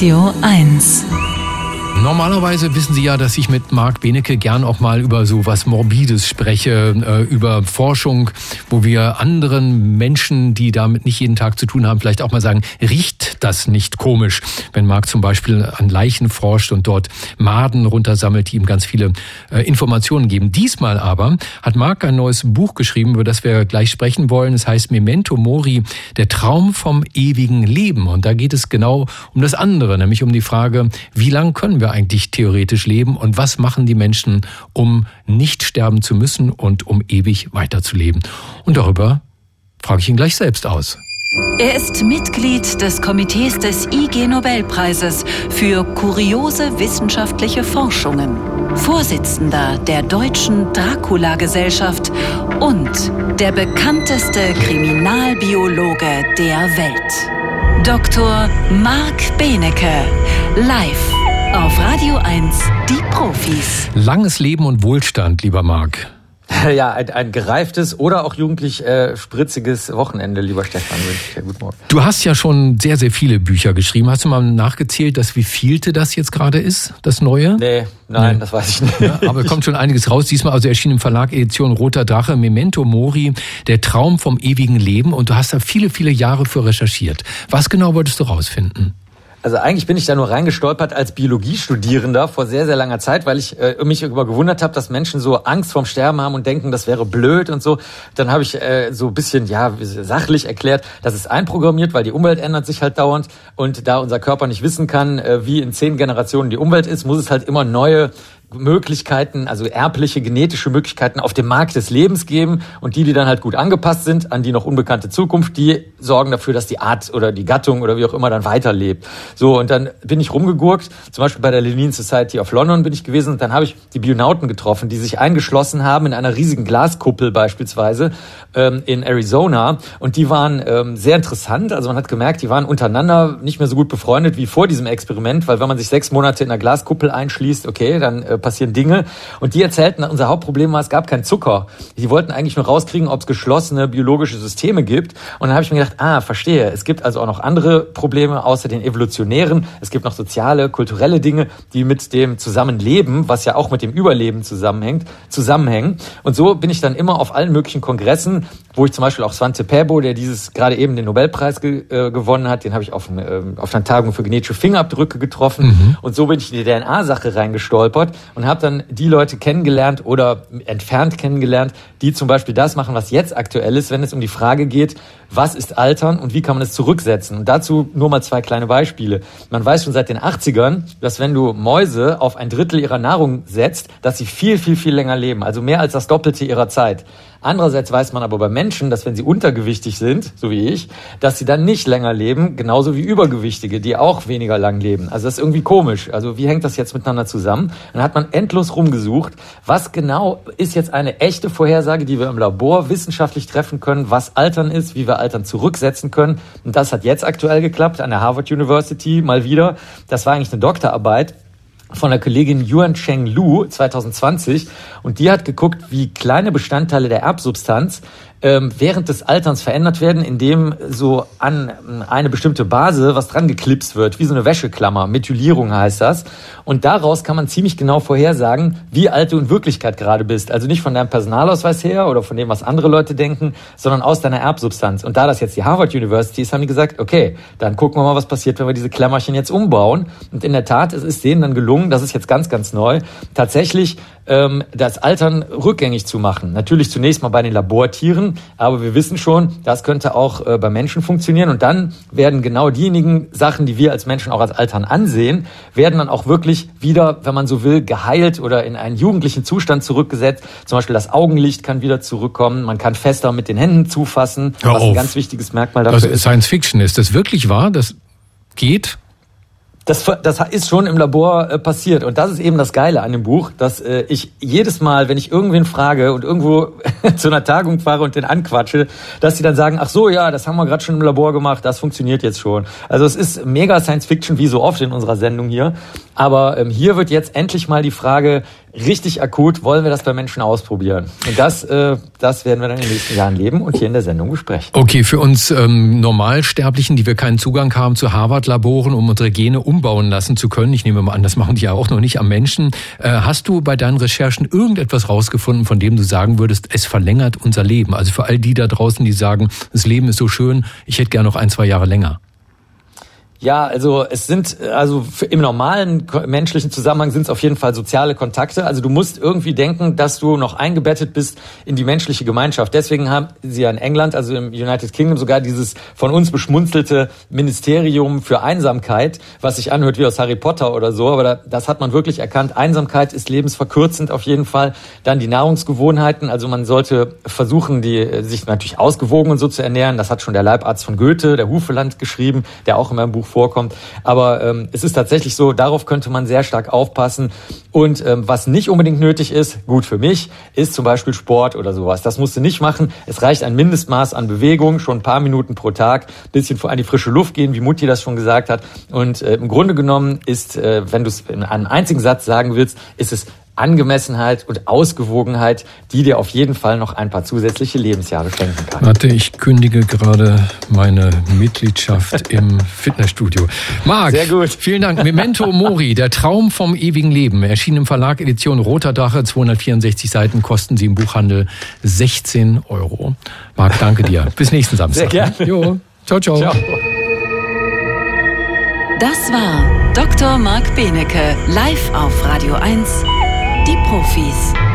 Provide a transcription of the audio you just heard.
Radio 1. Normalerweise wissen Sie ja, dass ich mit Marc Benecke gern auch mal über so was Morbides spreche, äh, über Forschung, wo wir anderen Menschen, die damit nicht jeden Tag zu tun haben, vielleicht auch mal sagen, riecht das nicht komisch, wenn Marc zum Beispiel an Leichen forscht und dort Maden runtersammelt, die ihm ganz viele äh, Informationen geben. Diesmal aber hat Marc ein neues Buch geschrieben, über das wir gleich sprechen wollen. Es heißt Memento Mori, der Traum vom ewigen Leben. Und da geht es genau um das andere, nämlich um die Frage, wie lang können wir eigentlich theoretisch leben und was machen die Menschen, um nicht sterben zu müssen und um ewig weiterzuleben. Und darüber frage ich ihn gleich selbst aus. Er ist Mitglied des Komitees des IG Nobelpreises für kuriose wissenschaftliche Forschungen, Vorsitzender der Deutschen Dracula-Gesellschaft und der bekannteste Kriminalbiologe der Welt. Dr. Marc Benecke, live auf Radio 1, die Profis. Langes Leben und Wohlstand, lieber Marc. Ja, ein, ein gereiftes oder auch jugendlich äh, spritziges Wochenende, lieber Stefan. Guten Morgen. Du hast ja schon sehr, sehr viele Bücher geschrieben. Hast du mal nachgezählt, dass wie vielte das jetzt gerade ist, das neue? Nee, nein, nee. das weiß ich nicht. Ja, aber kommt schon einiges raus. Diesmal also erschien im Verlag Edition Roter Drache Memento Mori, der Traum vom ewigen Leben. Und du hast da viele, viele Jahre für recherchiert. Was genau wolltest du rausfinden? Also eigentlich bin ich da nur reingestolpert als Biologiestudierender vor sehr, sehr langer Zeit, weil ich äh, mich über gewundert habe, dass Menschen so Angst vorm Sterben haben und denken, das wäre blöd und so. Dann habe ich äh, so ein bisschen, ja, sachlich erklärt, das ist einprogrammiert, weil die Umwelt ändert sich halt dauernd und da unser Körper nicht wissen kann, äh, wie in zehn Generationen die Umwelt ist, muss es halt immer neue Möglichkeiten, also erbliche genetische Möglichkeiten auf dem Markt des Lebens geben und die, die dann halt gut angepasst sind an die noch unbekannte Zukunft, die sorgen dafür, dass die Art oder die Gattung oder wie auch immer dann weiterlebt. So, und dann bin ich rumgegurkt, zum Beispiel bei der Lenin Society of London bin ich gewesen und dann habe ich die Bionauten getroffen, die sich eingeschlossen haben in einer riesigen Glaskuppel beispielsweise ähm, in Arizona und die waren ähm, sehr interessant, also man hat gemerkt, die waren untereinander nicht mehr so gut befreundet wie vor diesem Experiment, weil wenn man sich sechs Monate in einer Glaskuppel einschließt, okay, dann äh, passieren Dinge. Und die erzählten, unser Hauptproblem war, es gab keinen Zucker. Die wollten eigentlich nur rauskriegen, ob es geschlossene biologische Systeme gibt. Und dann habe ich mir gedacht, ah, verstehe. Es gibt also auch noch andere Probleme außer den evolutionären. Es gibt noch soziale, kulturelle Dinge, die mit dem Zusammenleben, was ja auch mit dem Überleben zusammenhängt, zusammenhängen. Und so bin ich dann immer auf allen möglichen Kongressen, wo ich zum Beispiel auch Svante Pebo, der dieses gerade eben den Nobelpreis ge äh, gewonnen hat, den habe ich auf, äh, auf einer Tagung für genetische Fingerabdrücke getroffen. Mhm. Und so bin ich in die DNA-Sache reingestolpert und habe dann die Leute kennengelernt oder entfernt kennengelernt, die zum Beispiel das machen, was jetzt aktuell ist, wenn es um die Frage geht, was ist Altern und wie kann man es zurücksetzen. Und dazu nur mal zwei kleine Beispiele. Man weiß schon seit den 80ern, dass wenn du Mäuse auf ein Drittel ihrer Nahrung setzt, dass sie viel, viel, viel länger leben, also mehr als das Doppelte ihrer Zeit. Andererseits weiß man aber bei Menschen, dass wenn sie untergewichtig sind, so wie ich, dass sie dann nicht länger leben, genauso wie Übergewichtige, die auch weniger lang leben. Also das ist irgendwie komisch. Also wie hängt das jetzt miteinander zusammen? Dann hat man endlos rumgesucht, was genau ist jetzt eine echte Vorhersage, die wir im Labor wissenschaftlich treffen können, was Altern ist, wie wir Altern zurücksetzen können. Und das hat jetzt aktuell geklappt an der Harvard University mal wieder. Das war eigentlich eine Doktorarbeit von der Kollegin Yuan Cheng Lu 2020 und die hat geguckt, wie kleine Bestandteile der Erbsubstanz ähm, während des Alterns verändert werden, indem so an ähm, eine bestimmte Base was dran geklipst wird, wie so eine Wäscheklammer. Methylierung heißt das. Und daraus kann man ziemlich genau vorhersagen, wie alt du in Wirklichkeit gerade bist. Also nicht von deinem Personalausweis her oder von dem, was andere Leute denken, sondern aus deiner Erbsubstanz. Und da das jetzt die Harvard University ist, haben die gesagt, okay, dann gucken wir mal, was passiert, wenn wir diese Klemmerchen jetzt umbauen. Und in der Tat, es ist denen dann gelungen, das ist jetzt ganz, ganz neu, tatsächlich ähm, das Altern rückgängig zu machen. Natürlich zunächst mal bei den Labortieren, aber wir wissen schon, das könnte auch äh, bei Menschen funktionieren. Und dann werden genau diejenigen Sachen, die wir als Menschen auch als Altern ansehen, werden dann auch wirklich wieder, wenn man so will, geheilt oder in einen jugendlichen Zustand zurückgesetzt. Zum Beispiel das Augenlicht kann wieder zurückkommen. Man kann fester mit den Händen zufassen, Hör was auf. ein ganz wichtiges Merkmal dafür das ist. Science Fiction. Ist das wirklich wahr? Das geht? Das, das ist schon im Labor äh, passiert. Und das ist eben das Geile an dem Buch, dass äh, ich jedes Mal, wenn ich irgendwen frage und irgendwo zu einer Tagung fahre und den anquatsche, dass sie dann sagen, ach so, ja, das haben wir gerade schon im Labor gemacht, das funktioniert jetzt schon. Also es ist mega Science Fiction, wie so oft in unserer Sendung hier. Aber ähm, hier wird jetzt endlich mal die Frage richtig akut wollen wir das bei Menschen ausprobieren. Und das, äh, das werden wir dann in den nächsten Jahren leben und hier in der Sendung besprechen. Okay, für uns ähm, Normalsterblichen, die wir keinen Zugang haben zu Harvard-Laboren, um unsere Gene umbauen lassen zu können, ich nehme mal an, das machen die ja auch noch nicht am Menschen, äh, hast du bei deinen Recherchen irgendetwas rausgefunden, von dem du sagen würdest, es verlängert unser Leben? Also für all die da draußen, die sagen, das Leben ist so schön, ich hätte gerne noch ein, zwei Jahre länger. Ja, also es sind, also im normalen menschlichen Zusammenhang sind es auf jeden Fall soziale Kontakte. Also du musst irgendwie denken, dass du noch eingebettet bist in die menschliche Gemeinschaft. Deswegen haben sie ja in England, also im United Kingdom, sogar dieses von uns beschmunzelte Ministerium für Einsamkeit, was sich anhört wie aus Harry Potter oder so. Aber das hat man wirklich erkannt. Einsamkeit ist lebensverkürzend auf jeden Fall. Dann die Nahrungsgewohnheiten. Also man sollte versuchen, die sich natürlich ausgewogen und so zu ernähren. Das hat schon der Leibarzt von Goethe, der Hufeland, geschrieben, der auch in meinem Buch vorkommt. Aber ähm, es ist tatsächlich so, darauf könnte man sehr stark aufpassen. Und ähm, was nicht unbedingt nötig ist, gut für mich, ist zum Beispiel Sport oder sowas. Das musst du nicht machen. Es reicht ein Mindestmaß an Bewegung, schon ein paar Minuten pro Tag, bisschen an die frische Luft gehen, wie Mutti das schon gesagt hat. Und äh, im Grunde genommen ist, äh, wenn du es in einem einzigen Satz sagen willst, ist es Angemessenheit und Ausgewogenheit, die dir auf jeden Fall noch ein paar zusätzliche Lebensjahre schenken kann. Warte, ich kündige gerade meine Mitgliedschaft im Fitnessstudio. Marc, Sehr gut. vielen Dank. Memento Mori, der Traum vom ewigen Leben, erschien im Verlag Edition Roter Dache, 264 Seiten, kosten sie im Buchhandel 16 Euro. Marc, danke dir. Bis nächsten Samstag. Sehr gerne. Jo. Ciao, ciao. ciao. Das war Dr. Marc Benecke, live auf Radio 1 die Profis.